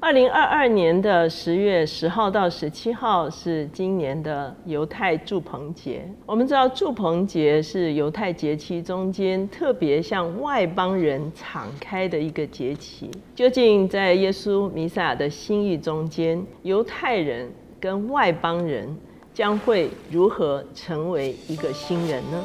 二零二二年的十月十号到十七号是今年的犹太祝棚节。我们知道祝棚节是犹太节期中间特别向外邦人敞开的一个节期。究竟在耶稣弥撒的心意中间，犹太人跟外邦人将会如何成为一个新人呢？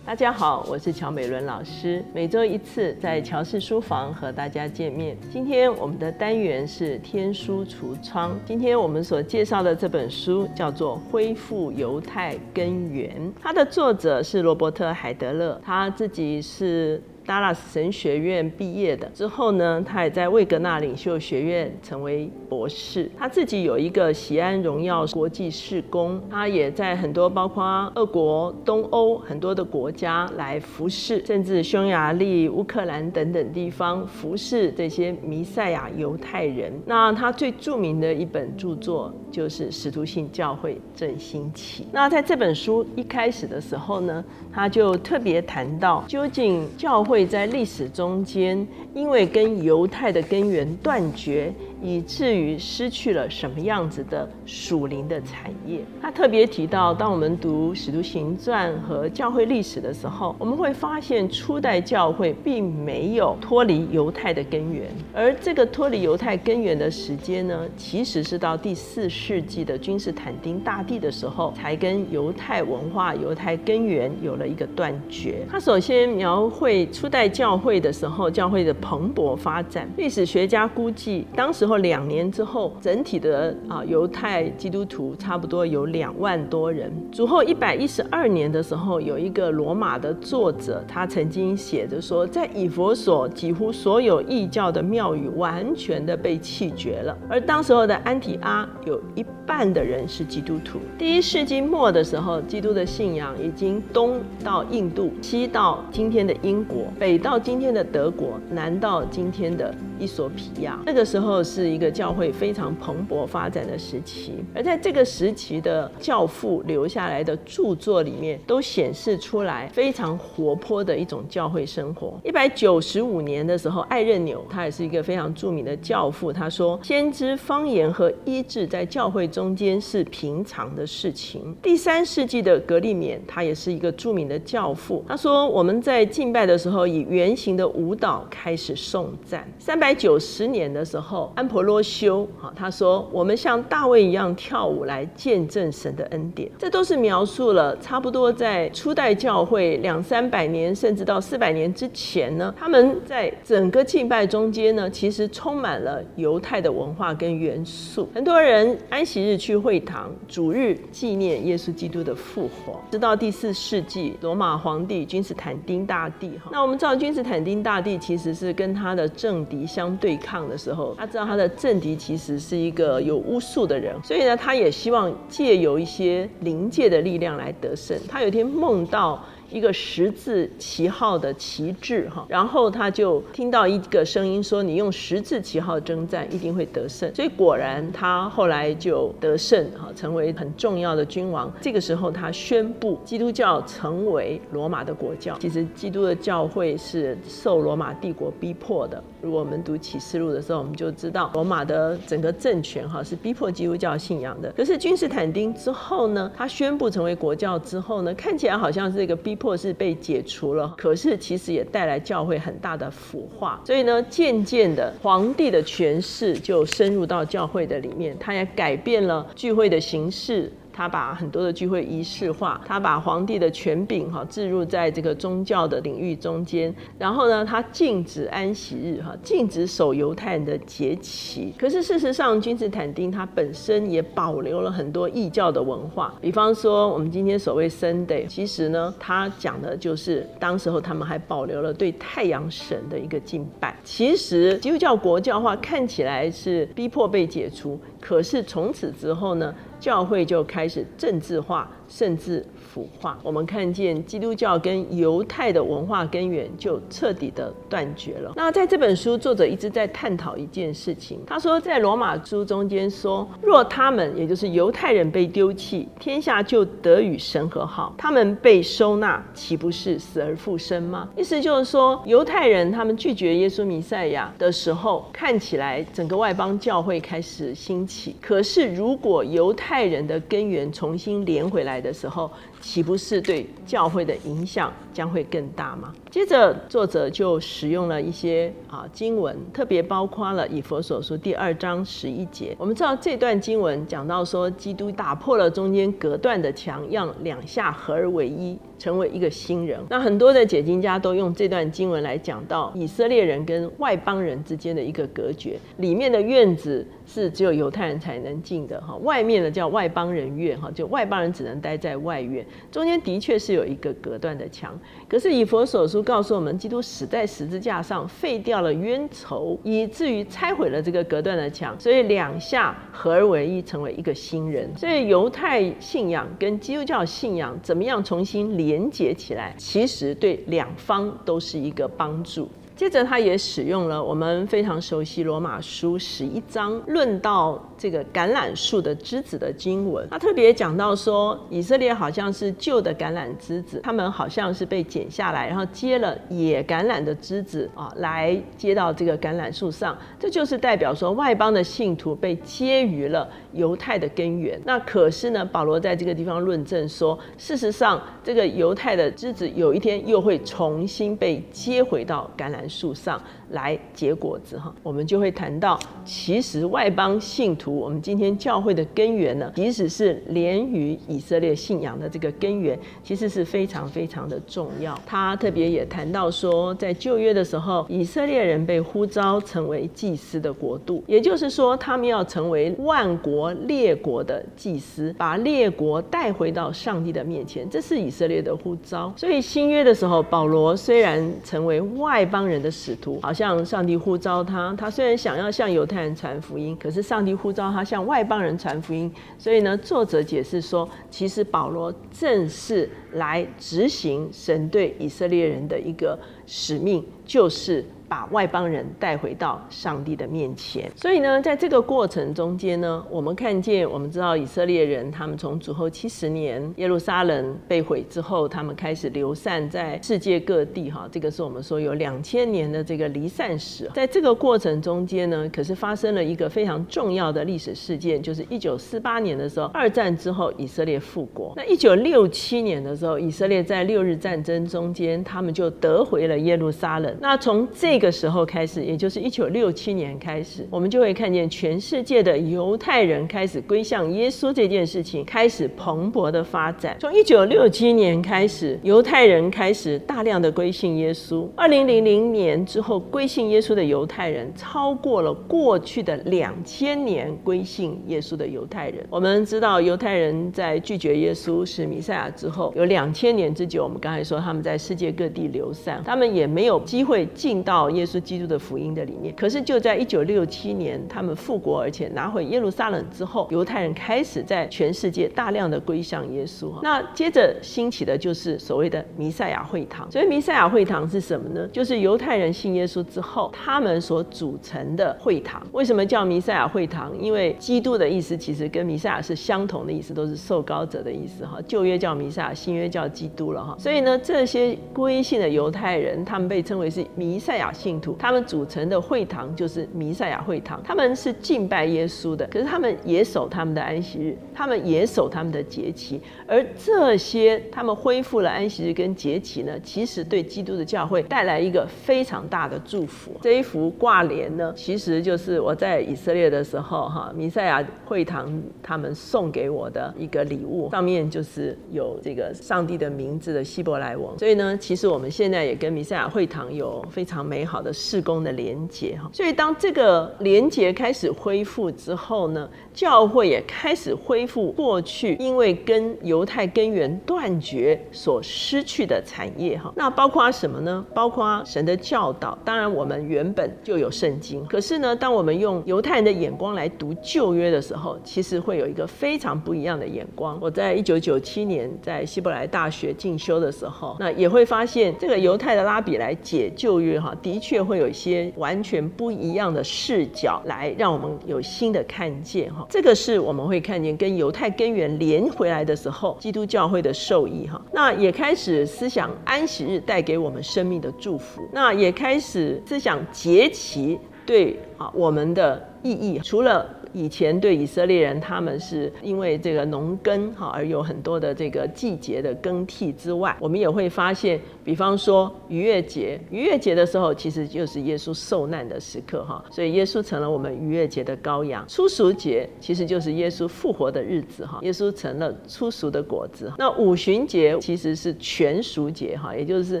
大家好，我是乔美伦老师，每周一次在乔氏书房和大家见面。今天我们的单元是天书橱窗。今天我们所介绍的这本书叫做《恢复犹太根源》，它的作者是罗伯特海德勒，他自己是。达拉斯神学院毕业的之后呢，他也在魏格纳领袖学院成为博士。他自己有一个喜安荣耀国际事工，他也在很多包括俄国、东欧很多的国家来服侍，甚至匈牙利、乌克兰等等地方服侍这些弥赛亚犹太人。那他最著名的一本著作就是《使徒性教会正兴起》。那在这本书一开始的时候呢，他就特别谈到究竟教会。在历史中间，因为跟犹太的根源断绝。以至于失去了什么样子的属灵的产业。他特别提到，当我们读《使徒行传》和教会历史的时候，我们会发现初代教会并没有脱离犹太的根源，而这个脱离犹太根源的时间呢，其实是到第四世纪的君士坦丁大帝的时候，才跟犹太文化、犹太根源有了一个断绝。他首先描绘初代教会的时候，教会的蓬勃发展。历史学家估计，当时。后两年之后，整体的啊犹太基督徒差不多有两万多人。主后一百一十二年的时候，有一个罗马的作者，他曾经写着说，在以佛所几乎所有异教的庙宇完全的被弃绝了。而当时候的安提阿有一半的人是基督徒。第一世纪末的时候，基督的信仰已经东到印度，西到今天的英国，北到今天的德国，南到今天的伊索皮亚。那个时候是。一个教会非常蓬勃发展的时期，而在这个时期的教父留下来的著作里面，都显示出来非常活泼的一种教会生活。一百九十五年的时候，艾任纽他也是一个非常著名的教父，他说：“先知方言和医治在教会中间是平常的事情。”第三世纪的格利勉他也是一个著名的教父，他说：“我们在敬拜的时候以圆形的舞蹈开始颂赞。”三百九十年的时候，安。婆罗修，哈，他说我们像大卫一样跳舞来见证神的恩典，这都是描述了差不多在初代教会两三百年，甚至到四百年之前呢，他们在整个敬拜中间呢，其实充满了犹太的文化跟元素。很多人安息日去会堂，主日纪念耶稣基督的复活。直到第四世纪，罗马皇帝君士坦丁大帝，哈，那我们知道君士坦丁大帝其实是跟他的政敌相相对抗的时候，他知道他。的政敌其实是一个有巫术的人，所以呢，他也希望借有一些灵界的力量来得胜。他有一天梦到。一个十字旗号的旗帜哈，然后他就听到一个声音说：“你用十字旗号征战，一定会得胜。”所以果然他后来就得胜哈，成为很重要的君王。这个时候他宣布基督教成为罗马的国教。其实基督的教会是受罗马帝国逼迫的。如果我们读启示录的时候，我们就知道罗马的整个政权哈是逼迫基督教信仰的。可是君士坦丁之后呢，他宣布成为国教之后呢，看起来好像是一个逼。迫是被解除了，可是其实也带来教会很大的腐化，所以呢，渐渐的皇帝的权势就深入到教会的里面，他也改变了聚会的形式。他把很多的聚会仪式化，他把皇帝的权柄哈置入在这个宗教的领域中间，然后呢，他禁止安息日哈，禁止守犹太人的节期。可是事实上，君士坦丁他本身也保留了很多异教的文化，比方说我们今天所谓 Sunday，其实呢，他讲的就是当时候他们还保留了对太阳神的一个敬拜。其实基督教国教化看起来是逼迫被解除，可是从此之后呢？教会就开始政治化。甚至腐化。我们看见基督教跟犹太的文化根源就彻底的断绝了。那在这本书，作者一直在探讨一件事情。他说，在罗马书中间说，若他们也就是犹太人被丢弃，天下就得与神和好；他们被收纳，岂不是死而复生吗？意思就是说，犹太人他们拒绝耶稣弥赛亚的时候，看起来整个外邦教会开始兴起。可是，如果犹太人的根源重新连回来的时候，岂不是对教会的影响将会更大吗？接着，作者就使用了一些啊经文，特别包括了以佛所书第二章十一节。我们知道这段经文讲到说，基督打破了中间隔断的墙，让两下合而为一。成为一个新人，那很多的解经家都用这段经文来讲到以色列人跟外邦人之间的一个隔绝，里面的院子是只有犹太人才能进的哈，外面的叫外邦人院哈，就外邦人只能待在外院，中间的确是有一个隔断的墙。可是以佛所书告诉我们，基督死在十字架上，废掉了冤仇，以至于拆毁了这个隔断的墙，所以两下合而为一，成为一个新人。所以犹太信仰跟基督教信仰怎么样重新连？连接起来，其实对两方都是一个帮助。接着，他也使用了我们非常熟悉罗马书十一章论到这个橄榄树的枝子的经文。他特别讲到说，以色列好像是旧的橄榄枝子，他们好像是被剪下来，然后接了野橄榄的枝子啊，来接到这个橄榄树上。这就是代表说，外邦的信徒被接于了犹太的根源。那可是呢，保罗在这个地方论证说，事实上，这个犹太的枝子有一天又会重新被接回到橄榄。树上来结果子哈，我们就会谈到，其实外邦信徒，我们今天教会的根源呢，即使是连于以色列信仰的这个根源，其实是非常非常的重要。他特别也谈到说，在旧约的时候，以色列人被呼召成为祭司的国度，也就是说，他们要成为万国列国的祭司，把列国带回到上帝的面前，这是以色列的呼召。所以新约的时候，保罗虽然成为外邦人人。的使徒，好像上帝呼召他。他虽然想要向犹太人传福音，可是上帝呼召他向外邦人传福音。所以呢，作者解释说，其实保罗正是来执行神对以色列人的一个使命，就是。把外邦人带回到上帝的面前，所以呢，在这个过程中间呢，我们看见，我们知道以色列人他们从主后七十年耶路撒冷被毁之后，他们开始流散在世界各地，哈，这个是我们说有两千年的这个离散史。在这个过程中间呢，可是发生了一个非常重要的历史事件，就是一九四八年的时候，二战之后以色列复国。那一九六七年的时候，以色列在六日战争中间，他们就得回了耶路撒冷。那从这个时候开始，也就是一九六七年开始，我们就会看见全世界的犹太人开始归向耶稣这件事情开始蓬勃的发展。从一九六七年开始，犹太人开始大量的归信耶稣。二零零零年之后，归信耶稣的犹太人超过了过去的两千年归信耶稣的犹太人。我们知道，犹太人在拒绝耶稣是弥赛亚之后，有两千年之久。我们刚才说，他们在世界各地流散，他们也没有机会进到。耶稣基督的福音的理念，可是就在一九六七年，他们复国而且拿回耶路撒冷之后，犹太人开始在全世界大量的归向耶稣。那接着兴起的就是所谓的弥赛亚会堂。所以弥赛亚会堂是什么呢？就是犹太人信耶稣之后，他们所组成的会堂。为什么叫弥赛亚会堂？因为基督的意思其实跟弥赛亚是相同的意思，都是受膏者的意思哈。旧约叫弥赛亚，新约叫基督了哈。所以呢，这些归信的犹太人，他们被称为是弥赛亚。信徒他们组成的会堂就是弥赛亚会堂，他们是敬拜耶稣的，可是他们也守他们的安息日，他们也守他们的节期，而这些他们恢复了安息日跟节期呢，其实对基督的教会带来一个非常大的祝福。这一幅挂帘呢，其实就是我在以色列的时候，哈，弥赛亚会堂他们送给我的一个礼物，上面就是有这个上帝的名字的希伯来文。所以呢，其实我们现在也跟弥赛亚会堂有非常美好。好的事工的连结哈。所以当这个连结开始恢复之后呢，教会也开始恢复过去因为跟犹太根源断绝所失去的产业哈。那包括什么呢？包括神的教导。当然，我们原本就有圣经，可是呢，当我们用犹太人的眼光来读旧约的时候，其实会有一个非常不一样的眼光。我在一九九七年在希伯来大学进修的时候，那也会发现这个犹太的拉比来解旧约哈，的确会有一些完全不一样的视角，来让我们有新的看见哈。这个是我们会看见跟犹太根源连回来的时候，基督教会的受益哈。那也开始思想安息日带给我们生命的祝福，那也开始思想节期对啊我们的意义，除了。以前对以色列人，他们是因为这个农耕哈而有很多的这个季节的更替之外，我们也会发现，比方说逾越节，逾越节的时候其实就是耶稣受难的时刻哈，所以耶稣成了我们逾越节的羔羊。初熟节其实就是耶稣复活的日子哈，耶稣成了初熟的果子。那五旬节其实是全熟节哈，也就是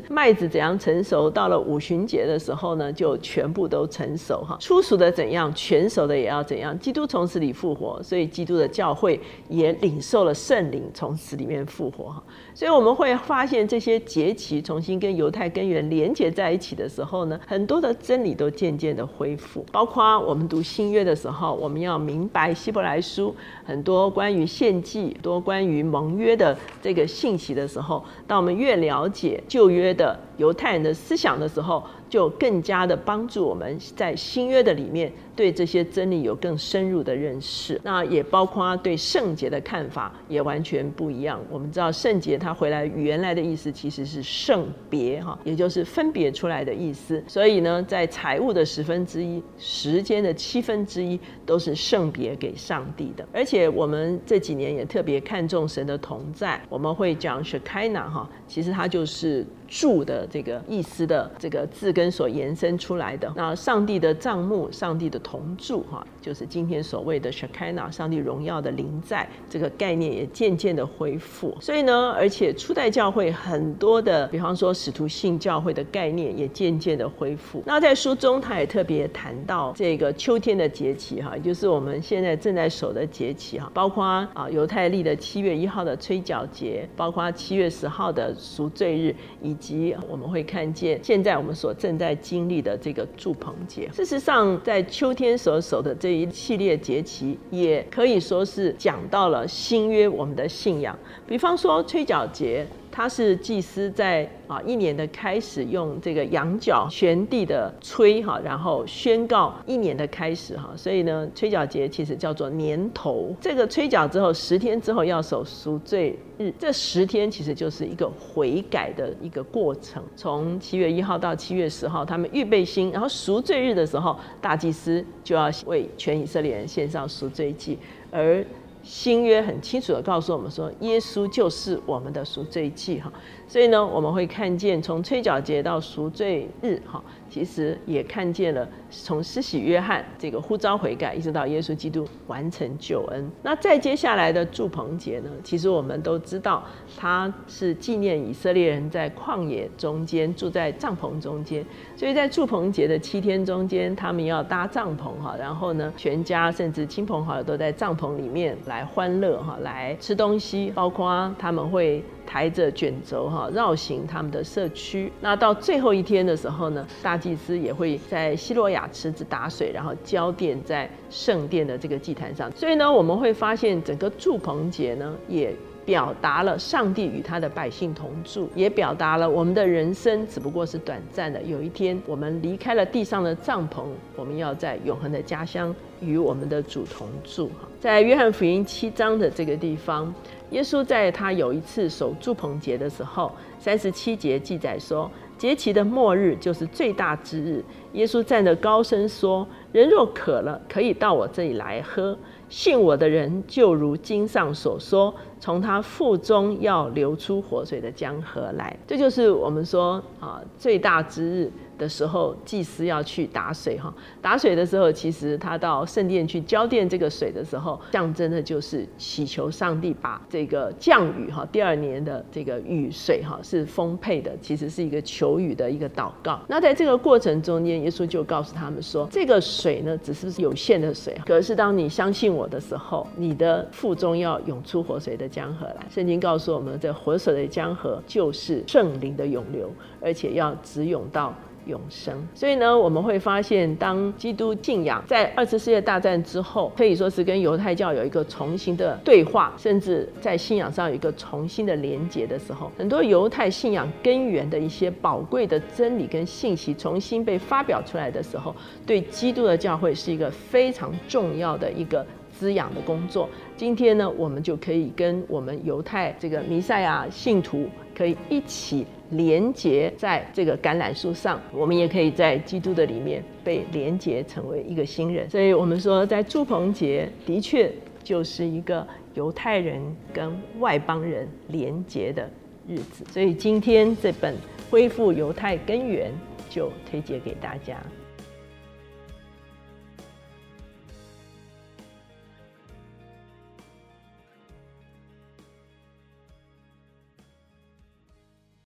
麦子怎样成熟，到了五旬节的时候呢，就全部都成熟哈。初熟的怎样，全熟的也要怎样。基督。都从死里复活，所以基督的教会也领受了圣灵，从死里面复活哈。所以我们会发现这些节期重新跟犹太根源连接在一起的时候呢，很多的真理都渐渐的恢复。包括我们读新约的时候，我们要明白希伯来书很多关于献祭、多关于盟约的这个信息的时候，当我们越了解旧约的犹太人的思想的时候，就更加的帮助我们在新约的里面对这些真理有更深入的认识。那也包括对圣洁的看法也完全不一样。我们知道圣洁它回来原来的意思其实是圣别哈，也就是分别出来的意思。所以呢，在财务的十分之一、时间的七分之一都是圣别给上帝的。而且我们这几年也特别看重神的同在，我们会讲 s h e k i n a 哈，其实它就是住的这个意思的这个字。根所延伸出来的那上帝的账目，上帝的同住哈，就是今天所谓的 Shakina 上帝荣耀的临在这个概念也渐渐的恢复。所以呢，而且初代教会很多的，比方说使徒性教会的概念也渐渐的恢复。那在书中他也特别谈到这个秋天的节气哈，也就是我们现在正在守的节气哈，包括啊犹太历的七月一号的吹角节，包括七月十号的赎罪日，以及我们会看见现在我们所正正在经历的这个祝棚节，事实上，在秋天天所守的这一系列节期，也可以说是讲到了新约我们的信仰。比方说吹角节。他是祭司在啊一年的开始用这个羊角旋地的吹哈，然后宣告一年的开始哈，所以呢，吹角节其实叫做年头。这个吹角之后十天之后要守赎罪日，这十天其实就是一个悔改的一个过程。从七月一号到七月十号，他们预备心，然后赎罪日的时候，大祭司就要为全以色列人献上赎罪祭，而。新约很清楚的告诉我们说，耶稣就是我们的赎罪祭哈，所以呢，我们会看见从吹角节到赎罪日哈。其实也看见了，从施洗约翰这个呼召悔改，一直到耶稣基督完成救恩。那再接下来的祝棚节呢？其实我们都知道，它是纪念以色列人在旷野中间住在帐篷中间。所以在祝棚节的七天中间，他们要搭帐篷哈，然后呢，全家甚至亲朋好友都在帐篷里面来欢乐哈，来吃东西，包括他们会。抬着卷轴哈绕行他们的社区，那到最后一天的时候呢，大祭司也会在希洛亚池子打水，然后浇奠在圣殿的这个祭坛上。所以呢，我们会发现整个祝棚节呢，也表达了上帝与他的百姓同住，也表达了我们的人生只不过是短暂的。有一天我们离开了地上的帐篷，我们要在永恒的家乡与我们的主同住。哈，在约翰福音七章的这个地方。耶稣在他有一次守祝棚节的时候，三十七节记载说，节期的末日就是最大之日。耶稣站着高声说：“人若渴了，可以到我这里来喝。信我的人，就如经上所说，从他腹中要流出活水的江河来。”这就是我们说啊，最大之日。的时候，祭司要去打水哈。打水的时候，其实他到圣殿去浇奠这个水的时候，象征的就是祈求上帝把这个降雨哈，第二年的这个雨水哈是丰沛的，其实是一个求雨的一个祷告。那在这个过程中间，耶稣就告诉他们说，这个水呢只是有限的水，可是当你相信我的时候，你的腹中要涌出活水的江河来。圣经告诉我们，这活水的江河就是圣灵的涌流，而且要直涌到。永生，所以呢，我们会发现，当基督信仰在二次世界大战之后，可以说是跟犹太教有一个重新的对话，甚至在信仰上有一个重新的连结的时候，很多犹太信仰根源的一些宝贵的真理跟信息重新被发表出来的时候，对基督的教会是一个非常重要的一个滋养的工作。今天呢，我们就可以跟我们犹太这个弥赛亚信徒可以一起。连接在这个橄榄树上，我们也可以在基督的里面被连接成为一个新人。所以，我们说在祝棚节的确就是一个犹太人跟外邦人连接的日子。所以，今天这本恢复犹太根源就推荐给大家。